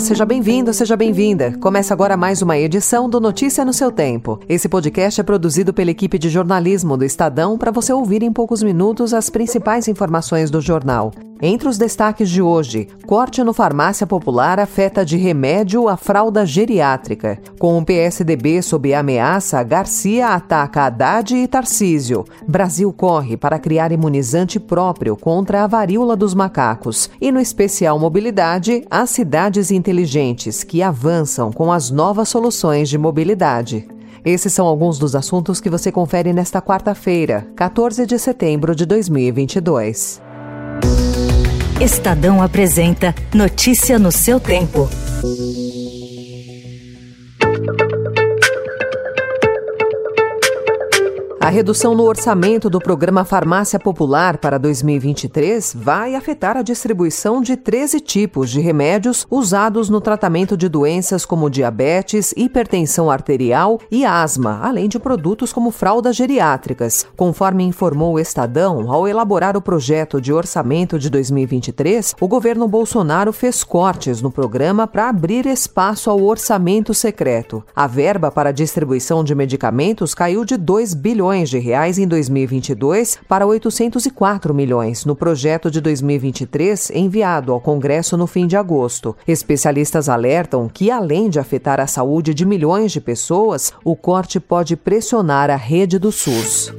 Seja bem-vindo, seja bem-vinda. Começa agora mais uma edição do Notícia no seu Tempo. Esse podcast é produzido pela equipe de jornalismo do Estadão para você ouvir em poucos minutos as principais informações do jornal. Entre os destaques de hoje, corte no farmácia popular afeta de remédio a fralda geriátrica. Com o PSDB sob ameaça, Garcia ataca Haddad e Tarcísio. Brasil corre para criar imunizante próprio contra a varíola dos macacos. E no especial mobilidade, as cidades inteligentes que avançam com as novas soluções de mobilidade. Esses são alguns dos assuntos que você confere nesta quarta-feira, 14 de setembro de 2022. Estadão apresenta Notícia no seu tempo. A redução no orçamento do programa Farmácia Popular para 2023 vai afetar a distribuição de 13 tipos de remédios usados no tratamento de doenças como diabetes, hipertensão arterial e asma, além de produtos como fraldas geriátricas. Conforme informou o Estadão, ao elaborar o projeto de orçamento de 2023, o governo Bolsonaro fez cortes no programa para abrir espaço ao orçamento secreto. A verba para a distribuição de medicamentos caiu de 2 bilhões bilhões de reais em 2022 para 804 milhões no projeto de 2023 enviado ao Congresso no fim de agosto. Especialistas alertam que, além de afetar a saúde de milhões de pessoas, o corte pode pressionar a rede do SUS.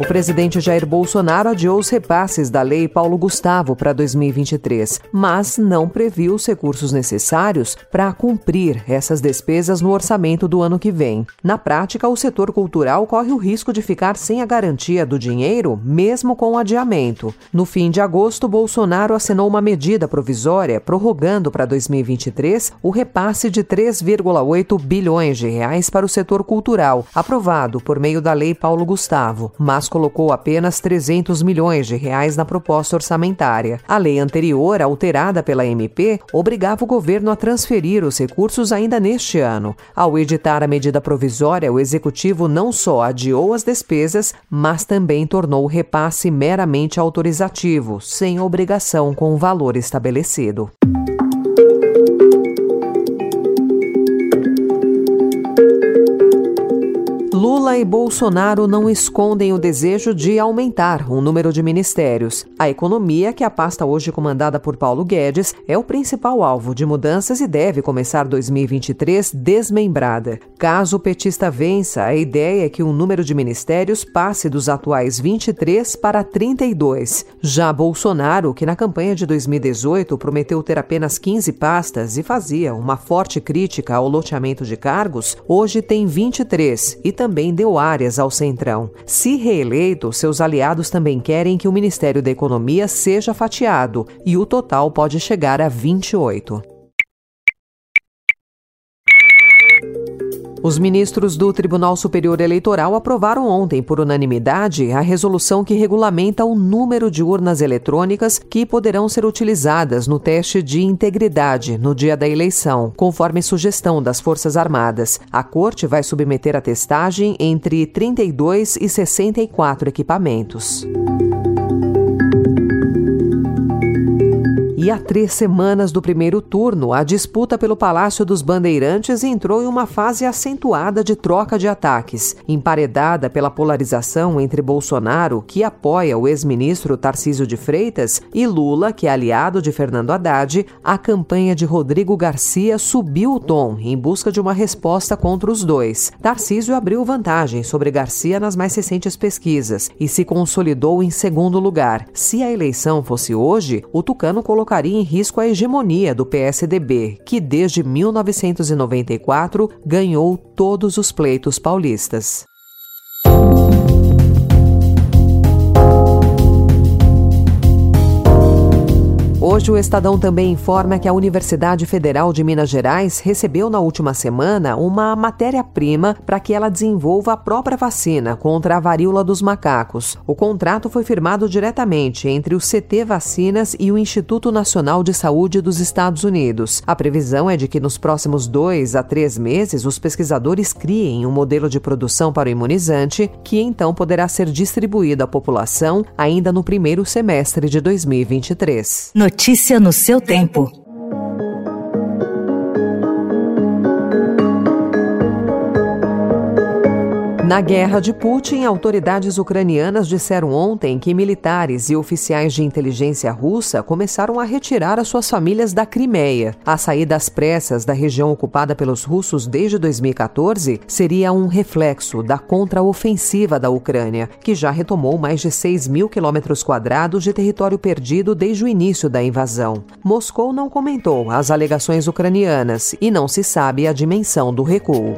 O presidente Jair Bolsonaro adiou os repasses da Lei Paulo Gustavo para 2023, mas não previu os recursos necessários para cumprir essas despesas no orçamento do ano que vem. Na prática, o setor cultural corre o risco de ficar sem a garantia do dinheiro, mesmo com o adiamento. No fim de agosto, Bolsonaro assinou uma medida provisória prorrogando para 2023 o repasse de 3,8 bilhões de reais para o setor cultural, aprovado por meio da Lei Paulo Gustavo, mas colocou apenas 300 milhões de reais na proposta orçamentária. A lei anterior, alterada pela MP, obrigava o governo a transferir os recursos ainda neste ano. Ao editar a medida provisória, o executivo não só adiou as despesas, mas também tornou o repasse meramente autorizativo, sem obrigação com o valor estabelecido. E Bolsonaro não escondem o desejo de aumentar o número de ministérios. A economia, que a pasta hoje comandada por Paulo Guedes, é o principal alvo de mudanças e deve começar 2023 desmembrada. Caso o petista vença, a ideia é que o número de ministérios passe dos atuais 23 para 32. Já Bolsonaro, que na campanha de 2018 prometeu ter apenas 15 pastas e fazia uma forte crítica ao loteamento de cargos, hoje tem 23 e também também deu áreas ao Centrão. Se reeleito, seus aliados também querem que o Ministério da Economia seja fatiado e o total pode chegar a 28. Os ministros do Tribunal Superior Eleitoral aprovaram ontem, por unanimidade, a resolução que regulamenta o número de urnas eletrônicas que poderão ser utilizadas no teste de integridade no dia da eleição, conforme sugestão das Forças Armadas. A Corte vai submeter a testagem entre 32 e 64 equipamentos. E há três semanas do primeiro turno, a disputa pelo Palácio dos Bandeirantes entrou em uma fase acentuada de troca de ataques, emparedada pela polarização entre Bolsonaro, que apoia o ex-ministro Tarcísio de Freitas, e Lula, que é aliado de Fernando Haddad. A campanha de Rodrigo Garcia subiu o tom em busca de uma resposta contra os dois. Tarcísio abriu vantagem sobre Garcia nas mais recentes pesquisas e se consolidou em segundo lugar. Se a eleição fosse hoje, o Tucano colocou colocaria em risco a hegemonia do PSDB, que desde 1994 ganhou todos os pleitos paulistas. Hoje, o Estadão também informa que a Universidade Federal de Minas Gerais recebeu na última semana uma matéria-prima para que ela desenvolva a própria vacina contra a varíola dos macacos. O contrato foi firmado diretamente entre o CT Vacinas e o Instituto Nacional de Saúde dos Estados Unidos. A previsão é de que nos próximos dois a três meses os pesquisadores criem um modelo de produção para o imunizante que então poderá ser distribuído à população ainda no primeiro semestre de 2023. Notícia no seu tempo. Na guerra de Putin, autoridades ucranianas disseram ontem que militares e oficiais de inteligência russa começaram a retirar as suas famílias da Crimeia. A saída às pressas da região ocupada pelos russos desde 2014 seria um reflexo da contraofensiva da Ucrânia, que já retomou mais de 6 mil quilômetros quadrados de território perdido desde o início da invasão. Moscou não comentou as alegações ucranianas e não se sabe a dimensão do recuo.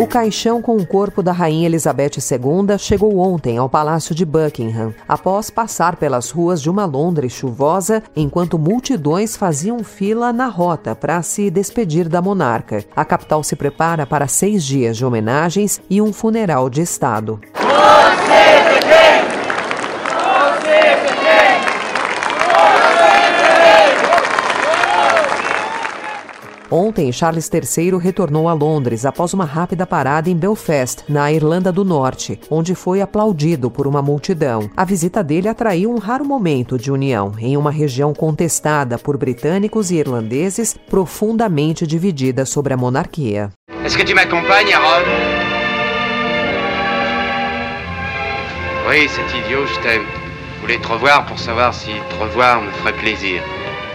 O caixão com o corpo da Rainha Elizabeth II chegou ontem ao Palácio de Buckingham, após passar pelas ruas de uma Londres chuvosa, enquanto multidões faziam fila na rota para se despedir da monarca. A capital se prepara para seis dias de homenagens e um funeral de Estado. Ontem, Charles III retornou a Londres após uma rápida parada em Belfast, na Irlanda do Norte, onde foi aplaudido por uma multidão. A visita dele atraiu um raro momento de união em uma região contestada por britânicos e irlandeses profundamente dividida sobre a monarquia. Est-ce que tu m'accompagnes Rome Oui, cet idiot, je t'aime. Je voulais te revoir pour savoir si te revoir me ferait plaisir.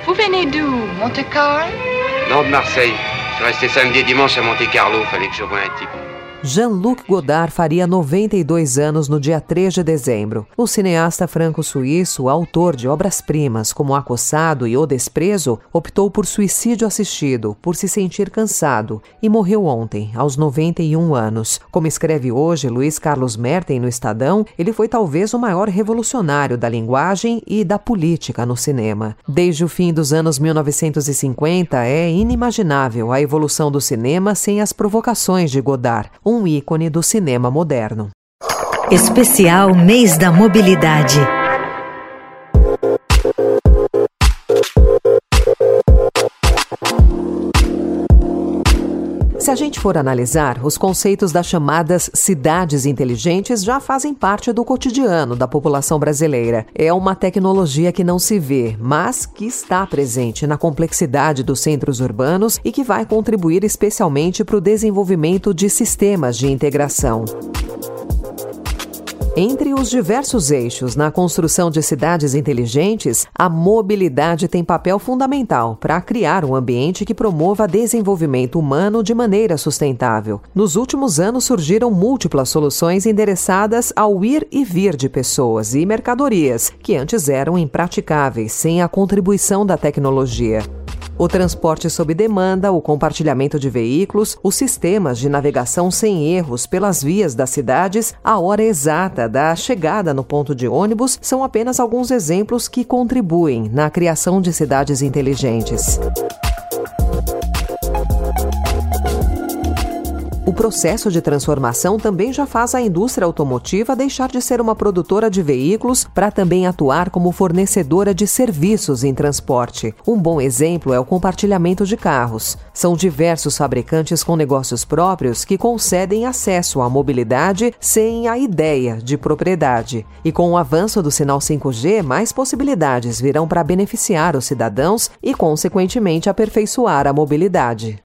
Vous venez d'où Monte Carlo Non, de Marseille. Je suis resté samedi et dimanche à Monte Carlo, fallait que je voie un type. Jean-Luc Godard faria 92 anos no dia 3 de dezembro. O cineasta franco-suíço, autor de obras-primas como Acossado e O Desprezo, optou por suicídio assistido, por se sentir cansado, e morreu ontem, aos 91 anos. Como escreve hoje Luiz Carlos Merten no Estadão, ele foi talvez o maior revolucionário da linguagem e da política no cinema. Desde o fim dos anos 1950, é inimaginável a evolução do cinema sem as provocações de Godard, um um ícone do cinema moderno. Especial Mês da Mobilidade. A gente for analisar, os conceitos das chamadas cidades inteligentes já fazem parte do cotidiano da população brasileira. É uma tecnologia que não se vê, mas que está presente na complexidade dos centros urbanos e que vai contribuir especialmente para o desenvolvimento de sistemas de integração. Entre os diversos eixos na construção de cidades inteligentes, a mobilidade tem papel fundamental para criar um ambiente que promova desenvolvimento humano de maneira sustentável. Nos últimos anos surgiram múltiplas soluções endereçadas ao ir e vir de pessoas e mercadorias, que antes eram impraticáveis sem a contribuição da tecnologia o transporte sob demanda, o compartilhamento de veículos, os sistemas de navegação sem erros pelas vias das cidades, a hora exata da chegada no ponto de ônibus são apenas alguns exemplos que contribuem na criação de cidades inteligentes. O processo de transformação também já faz a indústria automotiva deixar de ser uma produtora de veículos para também atuar como fornecedora de serviços em transporte. Um bom exemplo é o compartilhamento de carros. São diversos fabricantes com negócios próprios que concedem acesso à mobilidade sem a ideia de propriedade. E com o avanço do sinal 5G, mais possibilidades virão para beneficiar os cidadãos e, consequentemente, aperfeiçoar a mobilidade.